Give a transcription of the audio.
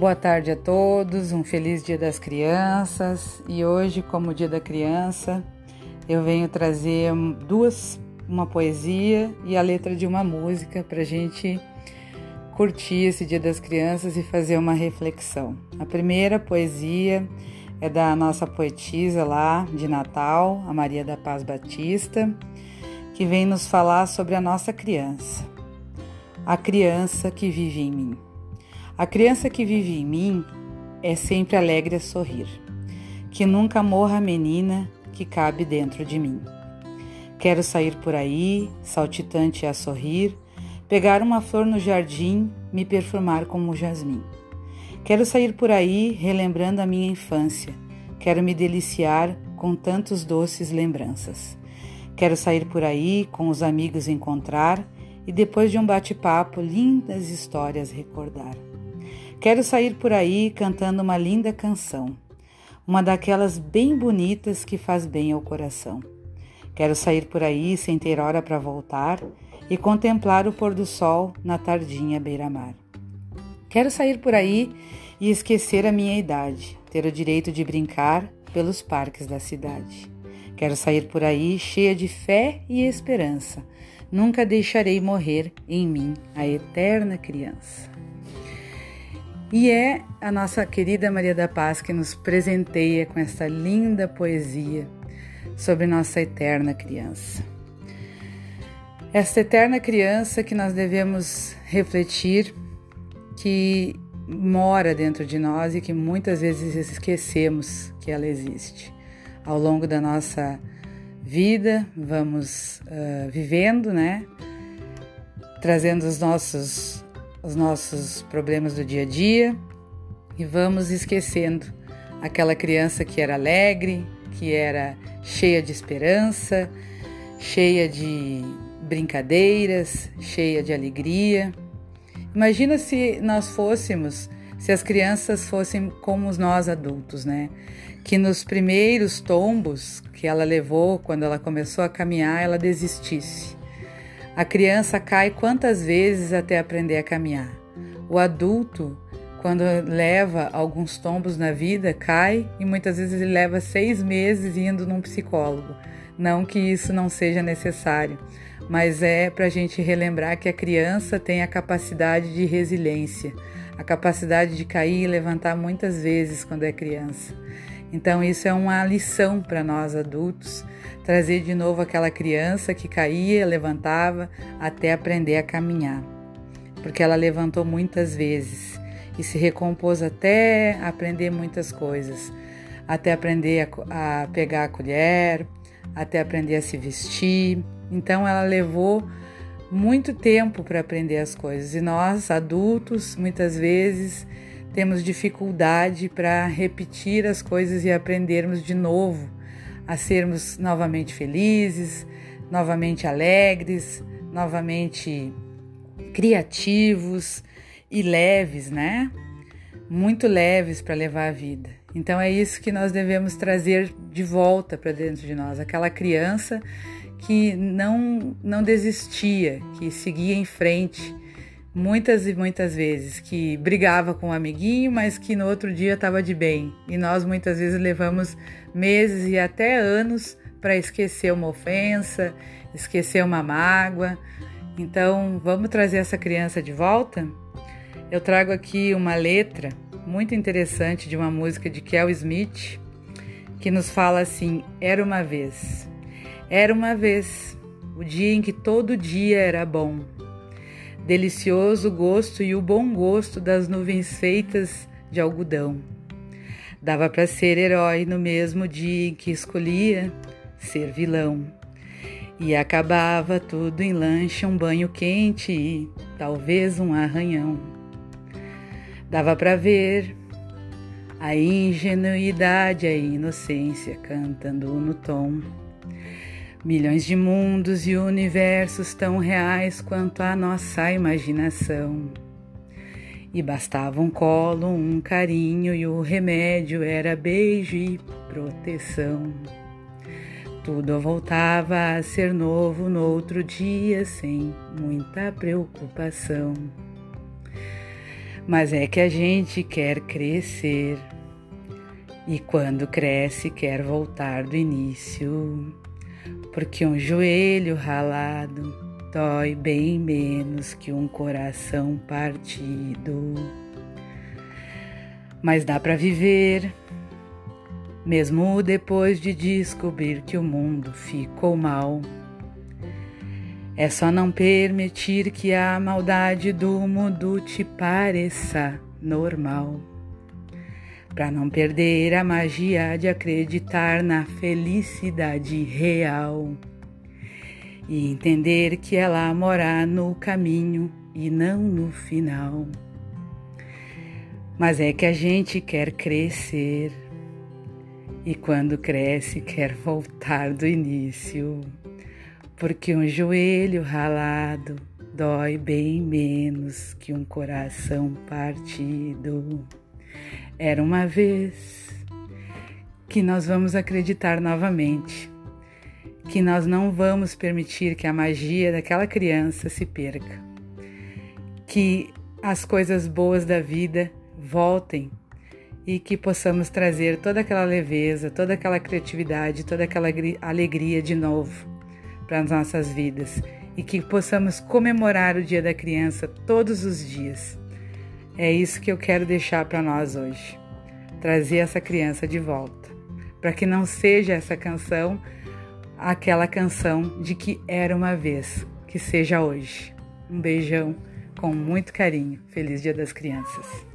Boa tarde a todos, um feliz Dia das Crianças. E hoje, como Dia da Criança, eu venho trazer duas, uma poesia e a letra de uma música para a gente curtir esse Dia das Crianças e fazer uma reflexão. A primeira poesia é da nossa poetisa lá de Natal, a Maria da Paz Batista, que vem nos falar sobre a nossa criança, a criança que vive em mim. A criança que vive em mim é sempre alegre a sorrir. Que nunca morra a menina que cabe dentro de mim. Quero sair por aí, saltitante a sorrir, pegar uma flor no jardim, me perfumar como jasmim. Quero sair por aí, relembrando a minha infância. Quero me deliciar com tantos doces lembranças. Quero sair por aí, com os amigos encontrar e depois de um bate-papo, lindas histórias recordar. Quero sair por aí cantando uma linda canção, uma daquelas bem bonitas que faz bem ao coração. Quero sair por aí sem ter hora para voltar e contemplar o pôr do sol na tardinha beira-mar. Quero sair por aí e esquecer a minha idade, ter o direito de brincar pelos parques da cidade. Quero sair por aí cheia de fé e esperança. Nunca deixarei morrer em mim a eterna criança. E é a nossa querida Maria da Paz que nos presenteia com essa linda poesia sobre nossa eterna criança. Esta eterna criança que nós devemos refletir, que mora dentro de nós e que muitas vezes esquecemos que ela existe. Ao longo da nossa vida, vamos uh, vivendo, né? Trazendo os nossos os nossos problemas do dia a dia e vamos esquecendo aquela criança que era alegre, que era cheia de esperança, cheia de brincadeiras, cheia de alegria. Imagina se nós fôssemos, se as crianças fossem como nós adultos, né? Que nos primeiros tombos que ela levou quando ela começou a caminhar, ela desistisse a criança cai quantas vezes até aprender a caminhar? O adulto, quando leva alguns tombos na vida, cai e muitas vezes ele leva seis meses indo num psicólogo. Não que isso não seja necessário, mas é para a gente relembrar que a criança tem a capacidade de resiliência, a capacidade de cair e levantar muitas vezes quando é criança. Então, isso é uma lição para nós adultos trazer de novo aquela criança que caía, levantava até aprender a caminhar. Porque ela levantou muitas vezes e se recompôs até aprender muitas coisas, até aprender a, a pegar a colher, até aprender a se vestir. Então ela levou muito tempo para aprender as coisas e nós, adultos, muitas vezes temos dificuldade para repetir as coisas e aprendermos de novo a sermos novamente felizes, novamente alegres, novamente criativos e leves, né? Muito leves para levar a vida. Então é isso que nós devemos trazer de volta para dentro de nós, aquela criança que não não desistia, que seguia em frente, muitas e muitas vezes que brigava com um amiguinho, mas que no outro dia estava de bem. E nós muitas vezes levamos meses e até anos para esquecer uma ofensa, esquecer uma mágoa. Então, vamos trazer essa criança de volta? Eu trago aqui uma letra muito interessante de uma música de Kel Smith que nos fala assim: Era uma vez, era uma vez, o dia em que todo dia era bom delicioso gosto e o bom gosto das nuvens feitas de algodão. Dava para ser herói no mesmo dia em que escolhia ser vilão. E acabava tudo em lanche, um banho quente e talvez um arranhão. Dava para ver a ingenuidade, a inocência cantando no tom. Milhões de mundos e universos tão reais quanto a nossa imaginação. E bastava um colo, um carinho e o remédio era beijo e proteção. Tudo voltava a ser novo no outro dia sem muita preocupação. Mas é que a gente quer crescer e quando cresce quer voltar do início, porque um joelho ralado dói bem menos que um coração partido. Mas dá para viver, mesmo depois de descobrir que o mundo ficou mal. É só não permitir que a maldade do mundo te pareça normal. Para não perder a magia de acreditar na felicidade real. E entender que ela mora no caminho e não no final. Mas é que a gente quer crescer. E quando cresce, quer voltar do início porque um joelho ralado dói bem menos que um coração partido. Era uma vez que nós vamos acreditar novamente, que nós não vamos permitir que a magia daquela criança se perca, que as coisas boas da vida voltem e que possamos trazer toda aquela leveza, toda aquela criatividade, toda aquela alegria de novo para as nossas vidas e que possamos comemorar o Dia da Criança todos os dias. É isso que eu quero deixar para nós hoje. Trazer essa criança de volta, para que não seja essa canção aquela canção de que era uma vez, que seja hoje. Um beijão com muito carinho. Feliz Dia das Crianças.